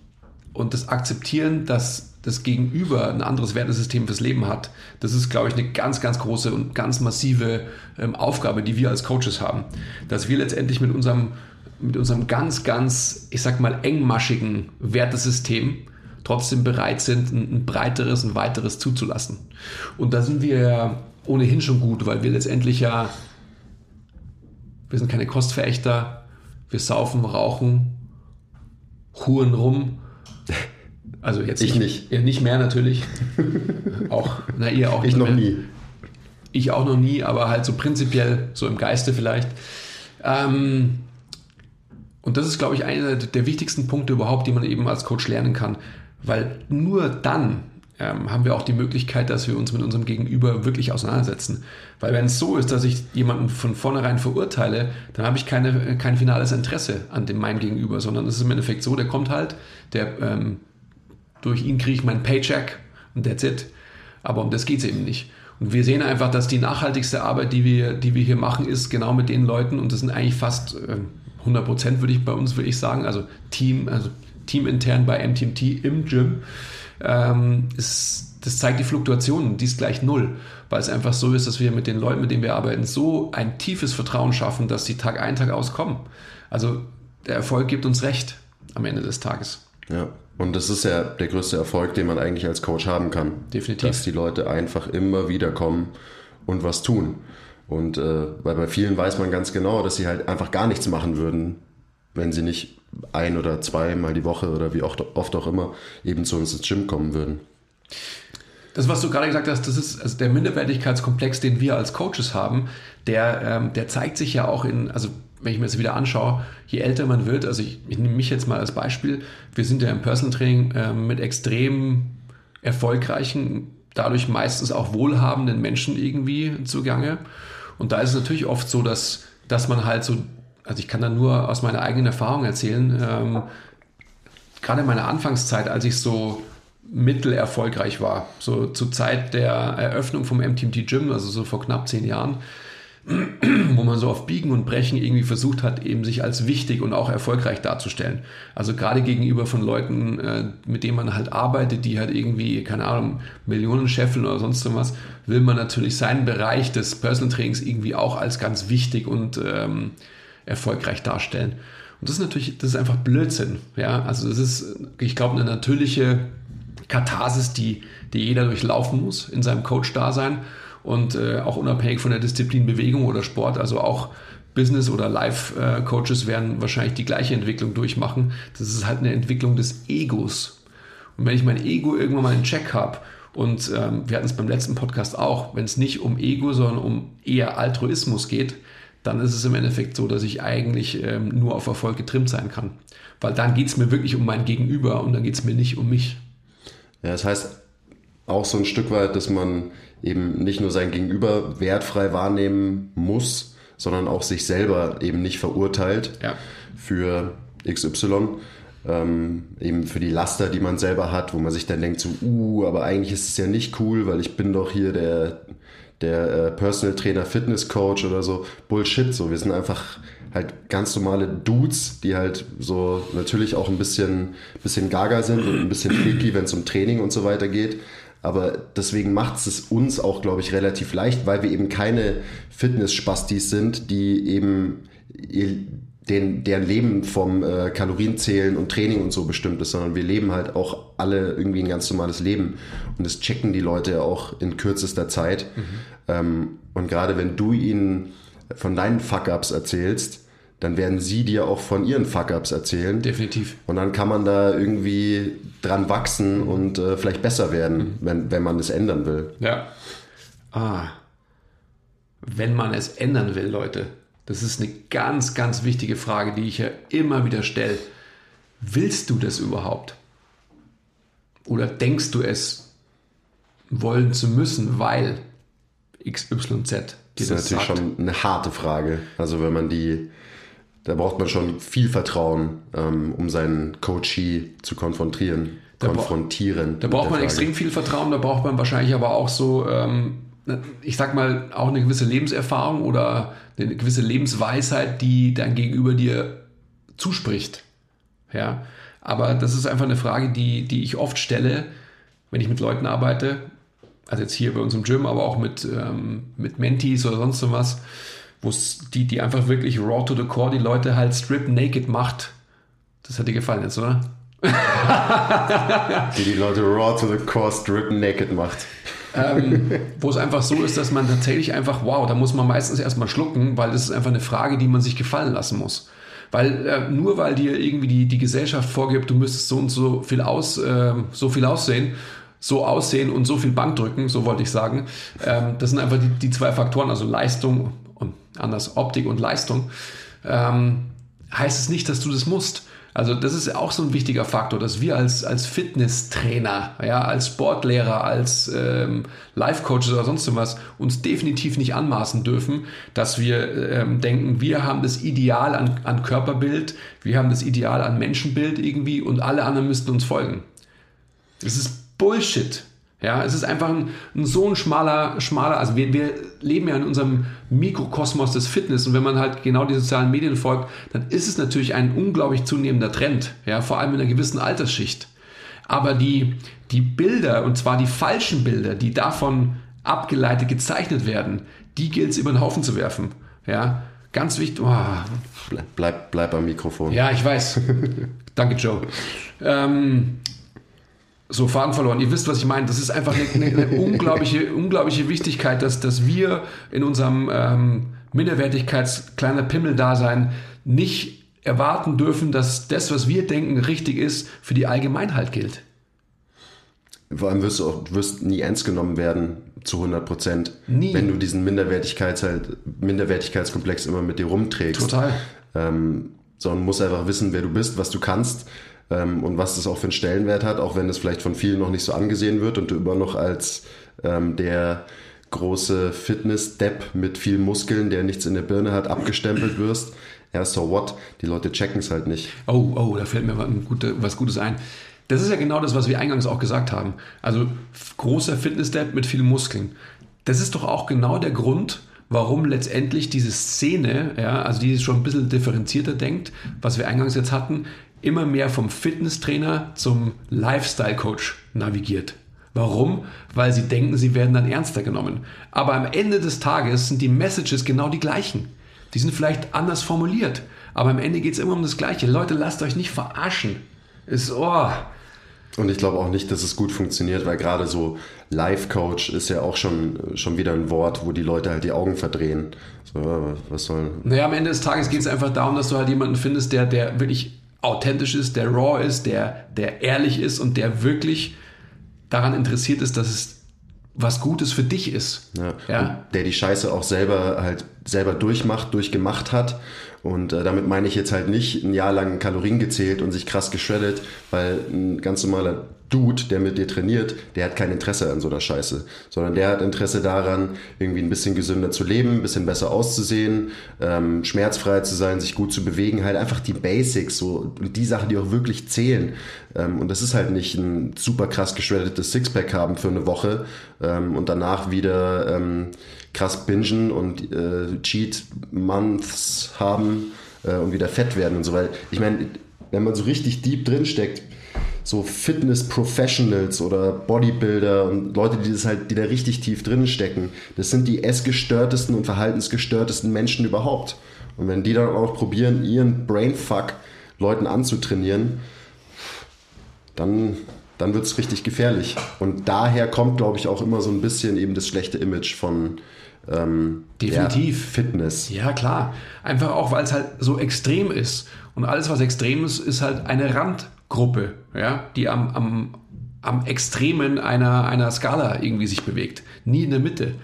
und das Akzeptieren, dass das Gegenüber ein anderes Wertesystem fürs Leben hat, das ist, glaube ich, eine ganz, ganz große und ganz massive ähm, Aufgabe, die wir als Coaches haben. Dass wir letztendlich mit unserem mit unserem ganz, ganz, ich sag mal, engmaschigen Wertesystem trotzdem bereit sind, ein, ein breiteres, ein weiteres zuzulassen. Und da sind wir ja ohnehin schon gut, weil wir letztendlich ja, wir sind keine Kostverächter, wir saufen, rauchen, huren rum. Also jetzt ich nicht. Ihr nicht mehr natürlich. auch, na ihr auch nicht Ich noch mehr. nie. Ich auch noch nie, aber halt so prinzipiell, so im Geiste vielleicht. Ähm, und das ist, glaube ich, einer der wichtigsten Punkte überhaupt, die man eben als Coach lernen kann. Weil nur dann ähm, haben wir auch die Möglichkeit, dass wir uns mit unserem Gegenüber wirklich auseinandersetzen. Weil wenn es so ist, dass ich jemanden von vornherein verurteile, dann habe ich keine, kein finales Interesse an dem meinem Gegenüber, sondern es ist im Endeffekt so, der kommt halt, der ähm, durch ihn kriege ich meinen Paycheck und that's it. Aber um das geht es eben nicht. Und wir sehen einfach, dass die nachhaltigste Arbeit, die wir, die wir hier machen, ist genau mit den Leuten, und das sind eigentlich fast äh, 100 Prozent, würde ich bei uns würde ich sagen, also Team, also teamintern bei MTMT im Gym, ähm, ist, das zeigt die Fluktuationen, die ist gleich null, weil es einfach so ist, dass wir mit den Leuten, mit denen wir arbeiten, so ein tiefes Vertrauen schaffen, dass die Tag ein, Tag auskommen. Also der Erfolg gibt uns recht am Ende des Tages. Ja. Und das ist ja der größte Erfolg, den man eigentlich als Coach haben kann. Definitiv. Dass die Leute einfach immer wieder kommen und was tun. Und äh, weil bei vielen weiß man ganz genau, dass sie halt einfach gar nichts machen würden, wenn sie nicht ein oder zweimal die Woche oder wie oft, oft auch immer eben zu uns ins Gym kommen würden. Das, was du gerade gesagt hast, das ist also der Minderwertigkeitskomplex, den wir als Coaches haben, der, ähm, der zeigt sich ja auch in, also wenn ich mir das wieder anschaue, je älter man wird, also ich, ich nehme mich jetzt mal als Beispiel, wir sind ja im Personal Training ähm, mit extrem erfolgreichen, dadurch meistens auch wohlhabenden Menschen irgendwie zugange. Und da ist es natürlich oft so, dass, dass man halt so, also ich kann da nur aus meiner eigenen Erfahrung erzählen, ähm, gerade in meiner Anfangszeit, als ich so mittelerfolgreich war, so zur Zeit der Eröffnung vom MTMT Gym, also so vor knapp zehn Jahren, wo man so auf Biegen und Brechen irgendwie versucht hat, eben sich als wichtig und auch erfolgreich darzustellen. Also gerade gegenüber von Leuten, äh, mit denen man halt arbeitet, die halt irgendwie, keine Ahnung, Millionen scheffeln oder sonst was, will man natürlich seinen Bereich des Personal Trainings irgendwie auch als ganz wichtig und ähm, erfolgreich darstellen. Und das ist natürlich, das ist einfach Blödsinn. Ja, also das ist, ich glaube, eine natürliche Katharsis, die, die jeder durchlaufen muss in seinem Coach-Dasein und äh, auch unabhängig von der Disziplin Bewegung oder Sport, also auch Business- oder Life-Coaches werden wahrscheinlich die gleiche Entwicklung durchmachen. Das ist halt eine Entwicklung des Egos. Und wenn ich mein Ego irgendwann mal in Check habe, und ähm, wir hatten es beim letzten Podcast auch, wenn es nicht um Ego, sondern um eher Altruismus geht, dann ist es im Endeffekt so, dass ich eigentlich ähm, nur auf Erfolg getrimmt sein kann. Weil dann geht es mir wirklich um mein Gegenüber und dann geht es mir nicht um mich. Ja, das heißt auch so ein Stück weit, dass man eben nicht nur sein Gegenüber wertfrei wahrnehmen muss, sondern auch sich selber eben nicht verurteilt Ja. für XY. Ähm, eben für die Laster, die man selber hat, wo man sich dann denkt, so, uh, aber eigentlich ist es ja nicht cool, weil ich bin doch hier der, der äh, Personal Trainer, Fitness Coach oder so. Bullshit, so. Wir sind einfach halt ganz normale Dudes, die halt so natürlich auch ein bisschen, bisschen gaga sind und ein bisschen freaky, wenn es um Training und so weiter geht. Aber deswegen macht es uns auch, glaube ich, relativ leicht, weil wir eben keine Fitness-Spastis sind, die eben den, deren Leben vom äh, Kalorienzählen und Training und so bestimmt ist, sondern wir leben halt auch alle irgendwie ein ganz normales Leben. Und das checken die Leute ja auch in kürzester Zeit. Ähm, und gerade wenn du ihnen von deinen Fuck-Ups erzählst, dann werden sie dir auch von ihren Fuck-Ups erzählen. Definitiv. Und dann kann man da irgendwie dran wachsen und äh, vielleicht besser werden, wenn, wenn man es ändern will. Ja. Ah. Wenn man es ändern will, Leute, das ist eine ganz, ganz wichtige Frage, die ich ja immer wieder stelle. Willst du das überhaupt? Oder denkst du es wollen zu müssen, weil XYZ dir Das ist das natürlich sagt? schon eine harte Frage. Also wenn man die, da braucht man schon viel Vertrauen, ähm, um seinen Coachee zu konfrontieren. Da konfrontieren. Da braucht man extrem viel Vertrauen, da braucht man wahrscheinlich aber auch so, ähm, ich sag mal, auch eine gewisse Lebenserfahrung oder eine gewisse Lebensweisheit, die dein Gegenüber dir zuspricht. Ja, aber das ist einfach eine Frage, die, die ich oft stelle, wenn ich mit Leuten arbeite, also jetzt hier bei uns im Gym, aber auch mit, ähm, mit Mentees oder sonst so was, wo es die, die einfach wirklich raw to the core die Leute halt strip naked macht. Das hat dir gefallen jetzt, oder? Die die Leute raw to the core strip naked macht. ähm, wo es einfach so ist, dass man tatsächlich einfach, wow, da muss man meistens erstmal schlucken, weil das ist einfach eine Frage, die man sich gefallen lassen muss. Weil äh, nur weil dir irgendwie die, die Gesellschaft vorgibt, du müsstest so und so viel aus, äh, so viel aussehen, so aussehen und so viel Bank drücken, so wollte ich sagen. Ähm, das sind einfach die, die zwei Faktoren, also Leistung anders Optik und Leistung. Ähm, heißt es nicht, dass du das musst. Also das ist auch so ein wichtiger Faktor, dass wir als, als Fitnesstrainer, ja, als Sportlehrer, als ähm, Life-Coaches oder sonst was uns definitiv nicht anmaßen dürfen, dass wir ähm, denken, wir haben das Ideal an, an Körperbild, wir haben das Ideal an Menschenbild irgendwie und alle anderen müssten uns folgen. Das ist Bullshit. Ja, es ist einfach ein, ein so ein schmaler, schmaler, also wir, wir leben ja in unserem Mikrokosmos des Fitness und wenn man halt genau die sozialen Medien folgt, dann ist es natürlich ein unglaublich zunehmender Trend, ja, vor allem in einer gewissen Altersschicht. Aber die, die Bilder, und zwar die falschen Bilder, die davon abgeleitet gezeichnet werden, die gilt es über den Haufen zu werfen. Ja, ganz wichtig. Oh, Bleib, bleib, bleib am Mikrofon. ja, ich weiß. Danke, Joe. Ähm, so, Faden verloren. Ihr wisst, was ich meine. Das ist einfach eine, eine, eine unglaubliche, unglaubliche Wichtigkeit, dass, dass wir in unserem ähm, Minderwertigkeits-kleiner Pimmel-Dasein nicht erwarten dürfen, dass das, was wir denken, richtig ist, für die Allgemeinheit gilt. Vor allem wirst du auch, wirst nie ernst genommen werden zu 100 Prozent, wenn du diesen Minderwertigkeits halt, Minderwertigkeitskomplex immer mit dir rumträgst. Total. Ähm, sondern musst einfach wissen, wer du bist, was du kannst ähm, und was das auch für einen Stellenwert hat, auch wenn es vielleicht von vielen noch nicht so angesehen wird und du immer noch als ähm, der große Fitness-Depp mit viel Muskeln, der nichts in der Birne hat, abgestempelt wirst. Ja, so what? Die Leute checken es halt nicht. Oh, oh, da fällt mir was, Gutes ein. Das ist ja genau das, was wir eingangs auch gesagt haben. Also großer Fitness-Dad mit vielen Muskeln. Das ist doch auch genau der Grund, warum letztendlich diese Szene, ja, also die schon ein bisschen differenzierter denkt, was wir eingangs jetzt hatten, immer mehr vom Fitnesstrainer zum Lifestyle-Coach navigiert. Warum? Weil sie denken, sie werden dann ernster genommen. Aber am Ende des Tages sind die Messages genau die gleichen. Die sind vielleicht anders formuliert, aber am Ende geht es immer um das Gleiche. Leute, lasst euch nicht verarschen. Ist, oh, Und ich glaube auch nicht, dass es gut funktioniert, weil gerade so Life-Coach ist ja auch schon, schon wieder ein Wort, wo die Leute halt die Augen verdrehen. So, was soll. Naja, am Ende des Tages geht es einfach darum, dass du halt jemanden findest, der, der wirklich authentisch ist, der raw ist, der, der ehrlich ist und der wirklich daran interessiert ist, dass es was Gutes für dich ist. Ja. Ja. Der die Scheiße auch selber halt selber durchmacht, durchgemacht hat. Und äh, damit meine ich jetzt halt nicht ein Jahr lang Kalorien gezählt und sich krass geschreddet, weil ein ganz normaler Dude, der mit dir trainiert, der hat kein Interesse an so einer Scheiße, sondern der hat Interesse daran, irgendwie ein bisschen gesünder zu leben, ein bisschen besser auszusehen, ähm, schmerzfrei zu sein, sich gut zu bewegen, halt einfach die Basics so die Sachen, die auch wirklich zählen. Ähm, und das ist halt nicht ein super krass geschreddetes Sixpack haben für eine Woche ähm, und danach wieder ähm, krass bingen und äh, Cheat Months haben äh, und wieder fett werden und so, weil ich meine, wenn man so richtig deep drin steckt, so Fitness-Professionals oder Bodybuilder und Leute, die das halt, die da richtig tief drin stecken, das sind die essgestörtesten und verhaltensgestörtesten Menschen überhaupt. Und wenn die dann auch probieren, ihren Brainfuck Leuten anzutrainieren, dann, dann wird es richtig gefährlich. Und daher kommt, glaube ich, auch immer so ein bisschen eben das schlechte Image von ähm, Definitiv. Fitness. Ja, klar. Einfach auch, weil es halt so extrem ist. Und alles, was extrem ist, ist halt eine Randgruppe, ja, die am, am, am Extremen einer, einer Skala irgendwie sich bewegt. Nie in der Mitte.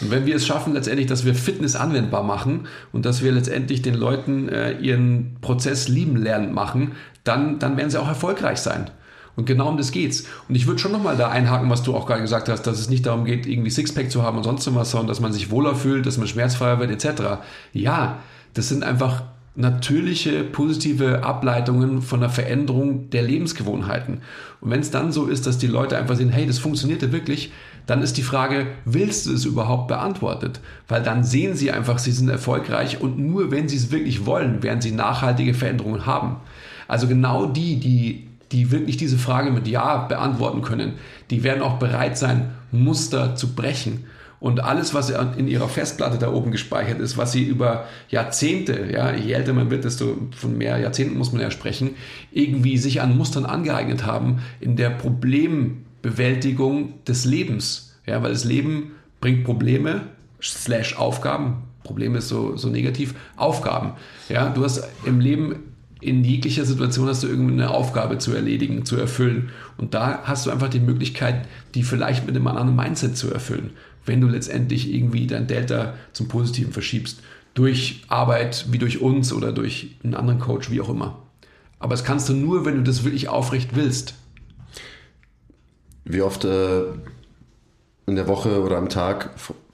Und wenn wir es schaffen, letztendlich, dass wir Fitness anwendbar machen und dass wir letztendlich den Leuten äh, ihren Prozess lieben lernen machen, dann, dann werden sie auch erfolgreich sein. Und genau um das geht's. Und ich würde schon nochmal da einhaken, was du auch gerade gesagt hast, dass es nicht darum geht, irgendwie Sixpack zu haben und sonst was, sondern dass man sich wohler fühlt, dass man schmerzfreier wird, etc. Ja, das sind einfach natürliche, positive Ableitungen von der Veränderung der Lebensgewohnheiten. Und wenn es dann so ist, dass die Leute einfach sehen, hey, das funktionierte wirklich, dann ist die Frage, willst du es überhaupt beantwortet? Weil dann sehen sie einfach, sie sind erfolgreich und nur wenn sie es wirklich wollen, werden sie nachhaltige Veränderungen haben. Also genau die, die, die wirklich diese Frage mit Ja beantworten können, die werden auch bereit sein, Muster zu brechen. Und alles, was in ihrer Festplatte da oben gespeichert ist, was sie über Jahrzehnte, ja, je älter man wird, desto von mehr Jahrzehnten muss man ja sprechen, irgendwie sich an Mustern angeeignet haben in der Problembewältigung des Lebens. Ja, weil das Leben bringt Probleme, slash Aufgaben. Probleme ist so, so negativ. Aufgaben. Ja, du hast im Leben in jeglicher Situation hast du irgendwie eine Aufgabe zu erledigen, zu erfüllen. Und da hast du einfach die Möglichkeit, die vielleicht mit einem anderen Mindset zu erfüllen, wenn du letztendlich irgendwie dein Delta zum Positiven verschiebst. Durch Arbeit wie durch uns oder durch einen anderen Coach, wie auch immer. Aber das kannst du nur, wenn du das wirklich aufrecht willst. Wie oft äh, in der Woche oder am Tag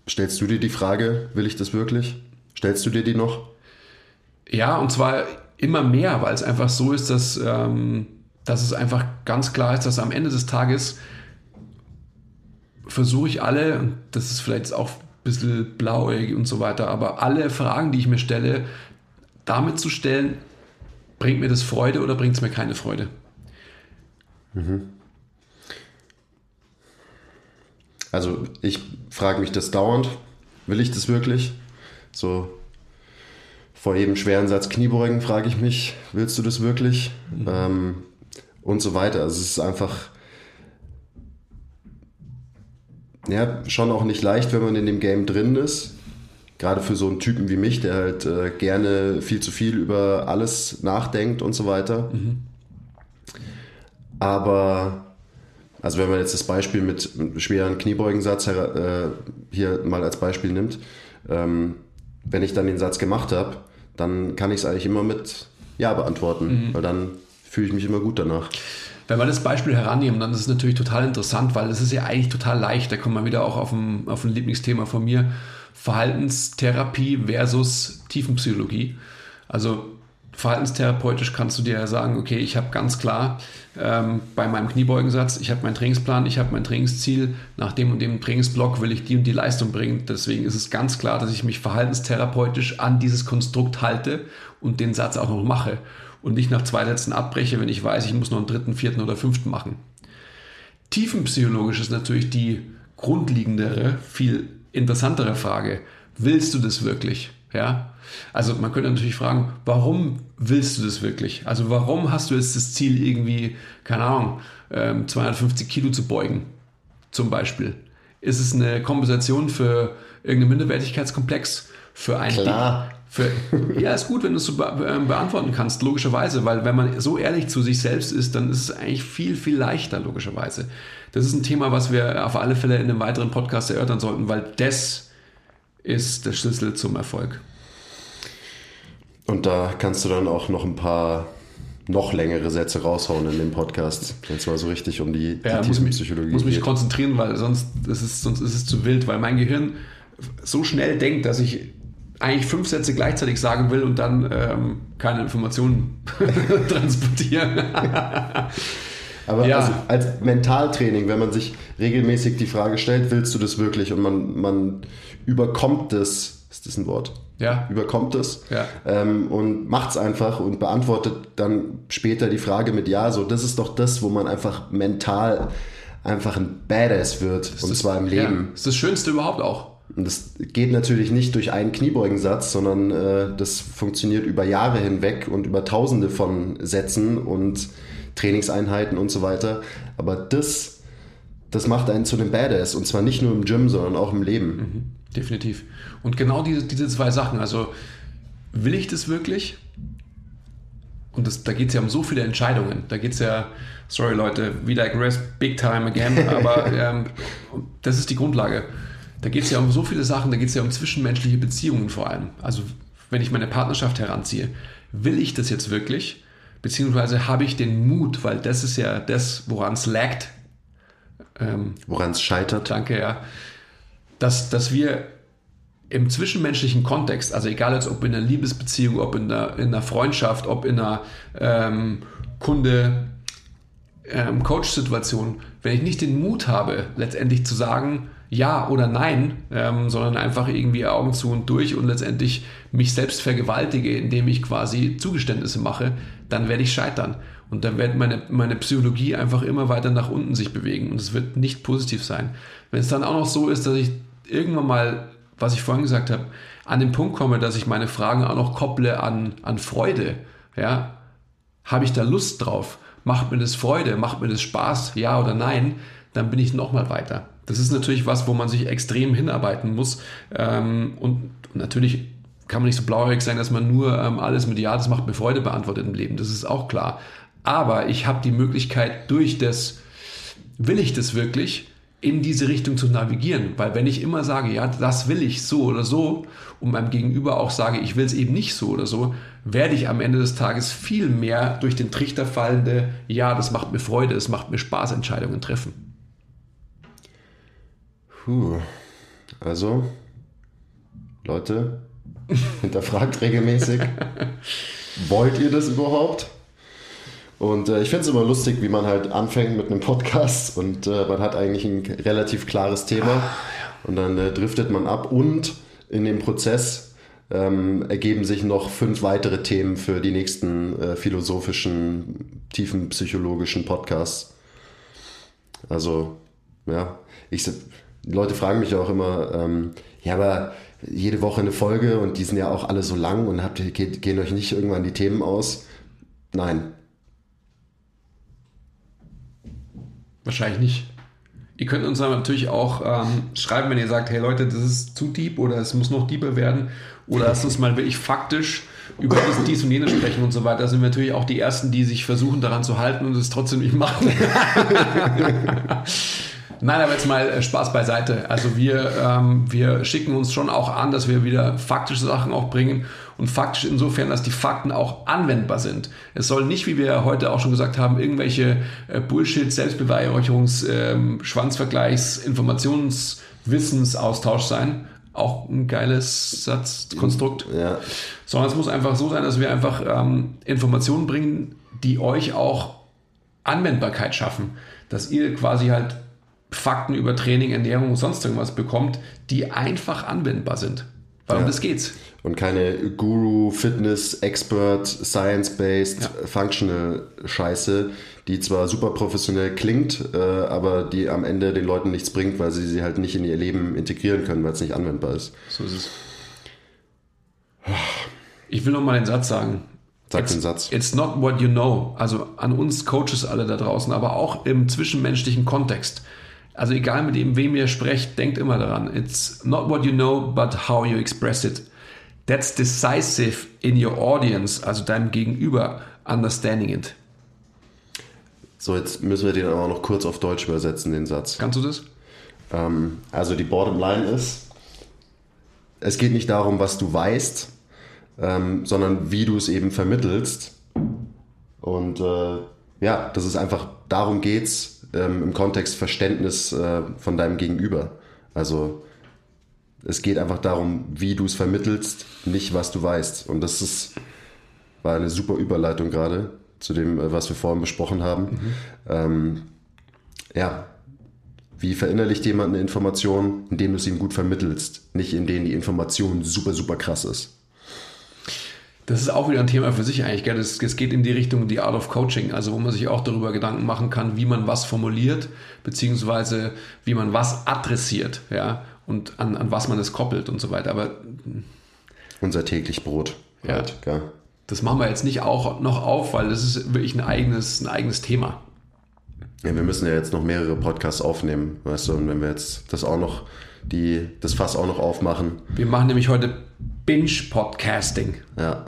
stellst du dir die Frage, will ich das wirklich? Stellst du dir die noch? Ja, und zwar immer mehr, weil es einfach so ist, dass, ähm, dass es einfach ganz klar ist, dass am Ende des Tages versuche ich alle, und das ist vielleicht auch ein bisschen blauäugig und so weiter, aber alle Fragen, die ich mir stelle, damit zu stellen, bringt mir das Freude oder bringt es mir keine Freude? Mhm. Also ich frage mich das dauernd, will ich das wirklich? So vor jedem schweren Satz Kniebeugen frage ich mich, willst du das wirklich? Mhm. Ähm, und so weiter. Also es ist einfach ja, schon auch nicht leicht, wenn man in dem Game drin ist. Gerade für so einen Typen wie mich, der halt äh, gerne viel zu viel über alles nachdenkt und so weiter. Mhm. Aber, also wenn man jetzt das Beispiel mit einem schweren Kniebeugensatz äh, hier mal als Beispiel nimmt, ähm, wenn ich dann den Satz gemacht habe, dann kann ich es eigentlich immer mit Ja beantworten, mhm. weil dann fühle ich mich immer gut danach. Wenn wir das Beispiel herannehmen, dann ist es natürlich total interessant, weil es ist ja eigentlich total leicht. Da kommen wir wieder auch auf ein, auf ein Lieblingsthema von mir. Verhaltenstherapie versus Tiefenpsychologie. Also verhaltenstherapeutisch kannst du dir ja sagen, okay, ich habe ganz klar ähm, bei meinem Kniebeugensatz, ich habe meinen Trainingsplan, ich habe mein Trainingsziel, nach dem und dem Trainingsblock will ich die und die Leistung bringen. Deswegen ist es ganz klar, dass ich mich verhaltenstherapeutisch an dieses Konstrukt halte und den Satz auch noch mache und nicht nach zwei Sätzen abbreche, wenn ich weiß, ich muss noch einen dritten, vierten oder fünften machen. Tiefenpsychologisch ist natürlich die grundlegendere, viel interessantere Frage. Willst du das wirklich? Ja, also man könnte natürlich fragen, warum willst du das wirklich? Also warum hast du jetzt das Ziel irgendwie, keine Ahnung, 250 ähm, Kilo zu beugen, zum Beispiel? Ist es eine Kompensation für irgendeinen Minderwertigkeitskomplex? Für ein Klar. Für, ja, ist gut, wenn du es so be ähm, beantworten kannst, logischerweise, weil wenn man so ehrlich zu sich selbst ist, dann ist es eigentlich viel, viel leichter, logischerweise. Das ist ein Thema, was wir auf alle Fälle in einem weiteren Podcast erörtern sollten, weil das ist der Schlüssel zum Erfolg. Und da kannst du dann auch noch ein paar noch längere Sätze raushauen in dem Podcast. Wenn es mal so richtig um die, ja, die muss mich, Psychologie muss mich konzentrieren, weil sonst ist, es, sonst ist es zu wild, weil mein Gehirn so schnell denkt, dass ich eigentlich fünf Sätze gleichzeitig sagen will und dann ähm, keine Informationen transportieren. Aber ja. also als Mentaltraining, wenn man sich regelmäßig die Frage stellt, willst du das wirklich? Und man, man überkommt das, ist das ein Wort? ja. überkommt es ja. ähm, und macht es einfach und beantwortet dann später die Frage mit Ja, so das ist doch das, wo man einfach mental einfach ein Badass wird und das, zwar im Leben. Ja, das ist das Schönste überhaupt auch. Und das geht natürlich nicht durch einen Kniebeugensatz, sondern äh, das funktioniert über Jahre hinweg und über Tausende von Sätzen und Trainingseinheiten und so weiter. Aber das, das macht einen zu einem Badass und zwar nicht nur im Gym, sondern auch im Leben. Mhm definitiv. Und genau diese, diese zwei Sachen, also will ich das wirklich? Und das, da geht es ja um so viele Entscheidungen. Da geht es ja, sorry Leute, we digress big time again, aber ähm, das ist die Grundlage. Da geht es ja um so viele Sachen, da geht es ja um zwischenmenschliche Beziehungen vor allem. Also wenn ich meine Partnerschaft heranziehe, will ich das jetzt wirklich? Beziehungsweise habe ich den Mut, weil das ist ja das, woran es laggt. Ähm, woran es scheitert. Danke, ja dass, dass wir im zwischenmenschlichen Kontext, also egal jetzt ob in einer Liebesbeziehung, ob in einer, in einer Freundschaft, ob in einer ähm, Kunde, ähm, Coach-Situation, wenn ich nicht den Mut habe, letztendlich zu sagen, ja oder nein, ähm, sondern einfach irgendwie Augen zu und durch und letztendlich mich selbst vergewaltige, indem ich quasi Zugeständnisse mache, dann werde ich scheitern. Und dann wird meine, meine Psychologie einfach immer weiter nach unten sich bewegen und es wird nicht positiv sein. Wenn es dann auch noch so ist, dass ich irgendwann mal, was ich vorhin gesagt habe, an den Punkt komme, dass ich meine Fragen auch noch kopple an, an Freude, ja, habe ich da Lust drauf? Macht mir das Freude? Macht mir das Spaß? Ja oder nein? Dann bin ich noch mal weiter. Das ist natürlich was, wo man sich extrem hinarbeiten muss. Ähm, und natürlich kann man nicht so blauäugig sein, dass man nur ähm, alles mit Ja, das macht mir Freude beantwortet im Leben. Das ist auch klar. Aber ich habe die Möglichkeit durch das, will ich das wirklich, in diese Richtung zu navigieren. Weil wenn ich immer sage, ja, das will ich so oder so, und meinem Gegenüber auch sage, ich will es eben nicht so oder so, werde ich am Ende des Tages viel mehr durch den Trichter fallende, ja, das macht mir Freude, es macht mir Spaß, Entscheidungen treffen. Puh. Also, Leute, hinterfragt regelmäßig. Wollt ihr das überhaupt? Und äh, ich finde es immer lustig, wie man halt anfängt mit einem Podcast und äh, man hat eigentlich ein relativ klares Thema ah, ja. und dann äh, driftet man ab und in dem Prozess ähm, ergeben sich noch fünf weitere Themen für die nächsten äh, philosophischen, tiefen psychologischen Podcasts. Also, ja, ich, Leute fragen mich auch immer, ähm, ja, aber jede Woche eine Folge und die sind ja auch alle so lang und habt, gehen euch nicht irgendwann die Themen aus? Nein, Wahrscheinlich nicht. Ihr könnt uns aber natürlich auch ähm, schreiben, wenn ihr sagt, hey Leute, das ist zu deep oder es muss noch deeper werden oder lasst uns mal wirklich faktisch über dies, dies und jenes sprechen und so weiter. Da sind wir natürlich auch die Ersten, die sich versuchen daran zu halten und es trotzdem nicht machen. Nein, aber jetzt mal äh, Spaß beiseite. Also wir, ähm, wir schicken uns schon auch an, dass wir wieder faktische Sachen auch bringen und faktisch insofern, dass die Fakten auch anwendbar sind. Es soll nicht, wie wir heute auch schon gesagt haben, irgendwelche äh, Bullshit, Selbstbeweihräucherungs, ähm, Schwanzvergleichs, Informationswissensaustausch sein. Auch ein geiles Satzkonstrukt. Ja. Sondern es muss einfach so sein, dass wir einfach ähm, Informationen bringen, die euch auch Anwendbarkeit schaffen. Dass ihr quasi halt Fakten über Training, Ernährung und sonst irgendwas bekommt, die einfach anwendbar sind. Weil um Ja. das geht's. Und keine Guru, Fitness, Expert, Science-Based, Ja. Functional Scheiße, die zwar super professionell klingt, äh, aber die am Ende den Leuten nichts bringt, weil sie sie halt nicht in ihr Leben integrieren können, weil es nicht anwendbar ist. So ist es. Ich will noch mal den Satz sagen. Sag It's- den Satz. It's not what you know. Also an uns Coaches alle da draußen, aber auch im zwischenmenschlichen Kontext. Also egal mit dem, wem ihr sprecht, denkt immer daran. It's not what you know, but how you express it. That's decisive in your audience, also deinem Gegenüber, understanding it. So, jetzt müssen wir den aber noch kurz auf Deutsch übersetzen, den Satz. Kannst du das? Ähm, also die Bottom Line ist, es geht nicht darum, was du weißt, ähm, sondern wie du es eben vermittelst. Und äh, ja, dass es einfach darum geht's ähm, im Kontext Verständnis äh, von deinem Gegenüber. Also es geht einfach darum, wie du es vermittelst, nicht was du weißt. Und das ist, war eine super Überleitung gerade zu dem, äh, was wir vorhin besprochen haben. Ähm, ja, wie verinnerlicht jemand eine Information, indem du es ihm gut vermittelst, nicht indem die Information super, super krass ist. Das ist auch wieder ein Thema für sich eigentlich. Gell? Es, geht in die Richtung die Art of Coaching, also wo man sich auch darüber Gedanken machen kann, wie man was formuliert, beziehungsweise wie man was adressiert, ja, und an, an was man es koppelt und so weiter. Aber Unser täglich Brot. Ja. Halt, gell? das machen wir jetzt nicht auch noch auf, weil das ist wirklich ein eigenes, ein eigenes Thema. Ja, wir müssen ja jetzt noch mehrere Podcasts aufnehmen, weißt du, und wenn wir jetzt das auch noch, die, das Fass auch noch aufmachen, Wir machen nämlich heute Binge-Podcasting. ja,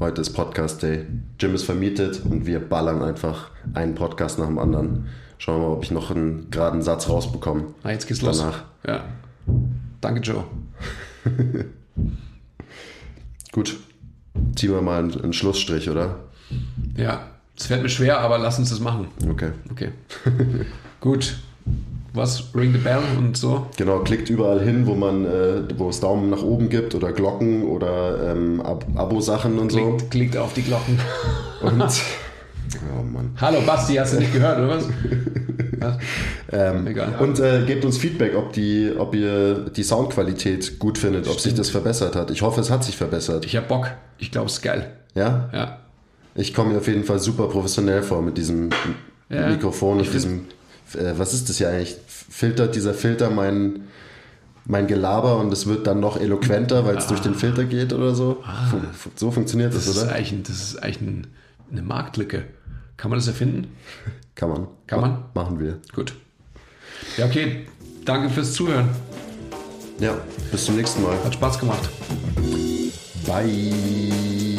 heute ist Podcast Day. Jim ist vermietet und wir ballern einfach einen Podcast nach dem anderen. Schauen wir mal, ob ich noch einen geraden Satz rausbekomme. Na, jetzt geht's los. Danach. Ja. Danke, Joe. Gut, ziehen wir mal einen, einen Schlussstrich, oder? Ja, es fällt mir schwer, aber lass uns das machen. Okay. Okay. Gut. Was? Ring the bell und so? Genau, klickt überall hin, wo man, äh, wo es Daumen nach oben gibt oder Glocken oder ähm, Ab Abo-Sachen und so. Klickt, klickt auf die Glocken. Und, oh Mann. Hallo Basti, hast du nicht gehört, oder was? was? Ähm, Egal. Und äh, gebt uns Feedback, ob, die, ob ihr die Soundqualität gut findet, ob sich das verbessert hat. Ich hoffe, es hat sich verbessert. Ich hab Bock. Ich glaube, es ist geil. Ja? Ja. Ich komme mir auf jeden Fall super professionell vor mit diesem Ja, Mikrofon und diesem, äh, was ist das ja eigentlich? Filtert dieser Filter mein, mein Gelaber und es wird dann noch eloquenter, weil es durch den Filter geht oder so? Fun so funktioniert das, Ah. Das oder? ein, das ist eigentlich ein, eine Marktlücke. Kann man das erfinden? Kann man. Kann man? Machen wir. Gut. Ja, okay. Danke fürs Zuhören. Ja, bis zum nächsten Mal. Hat Spaß gemacht. Bye.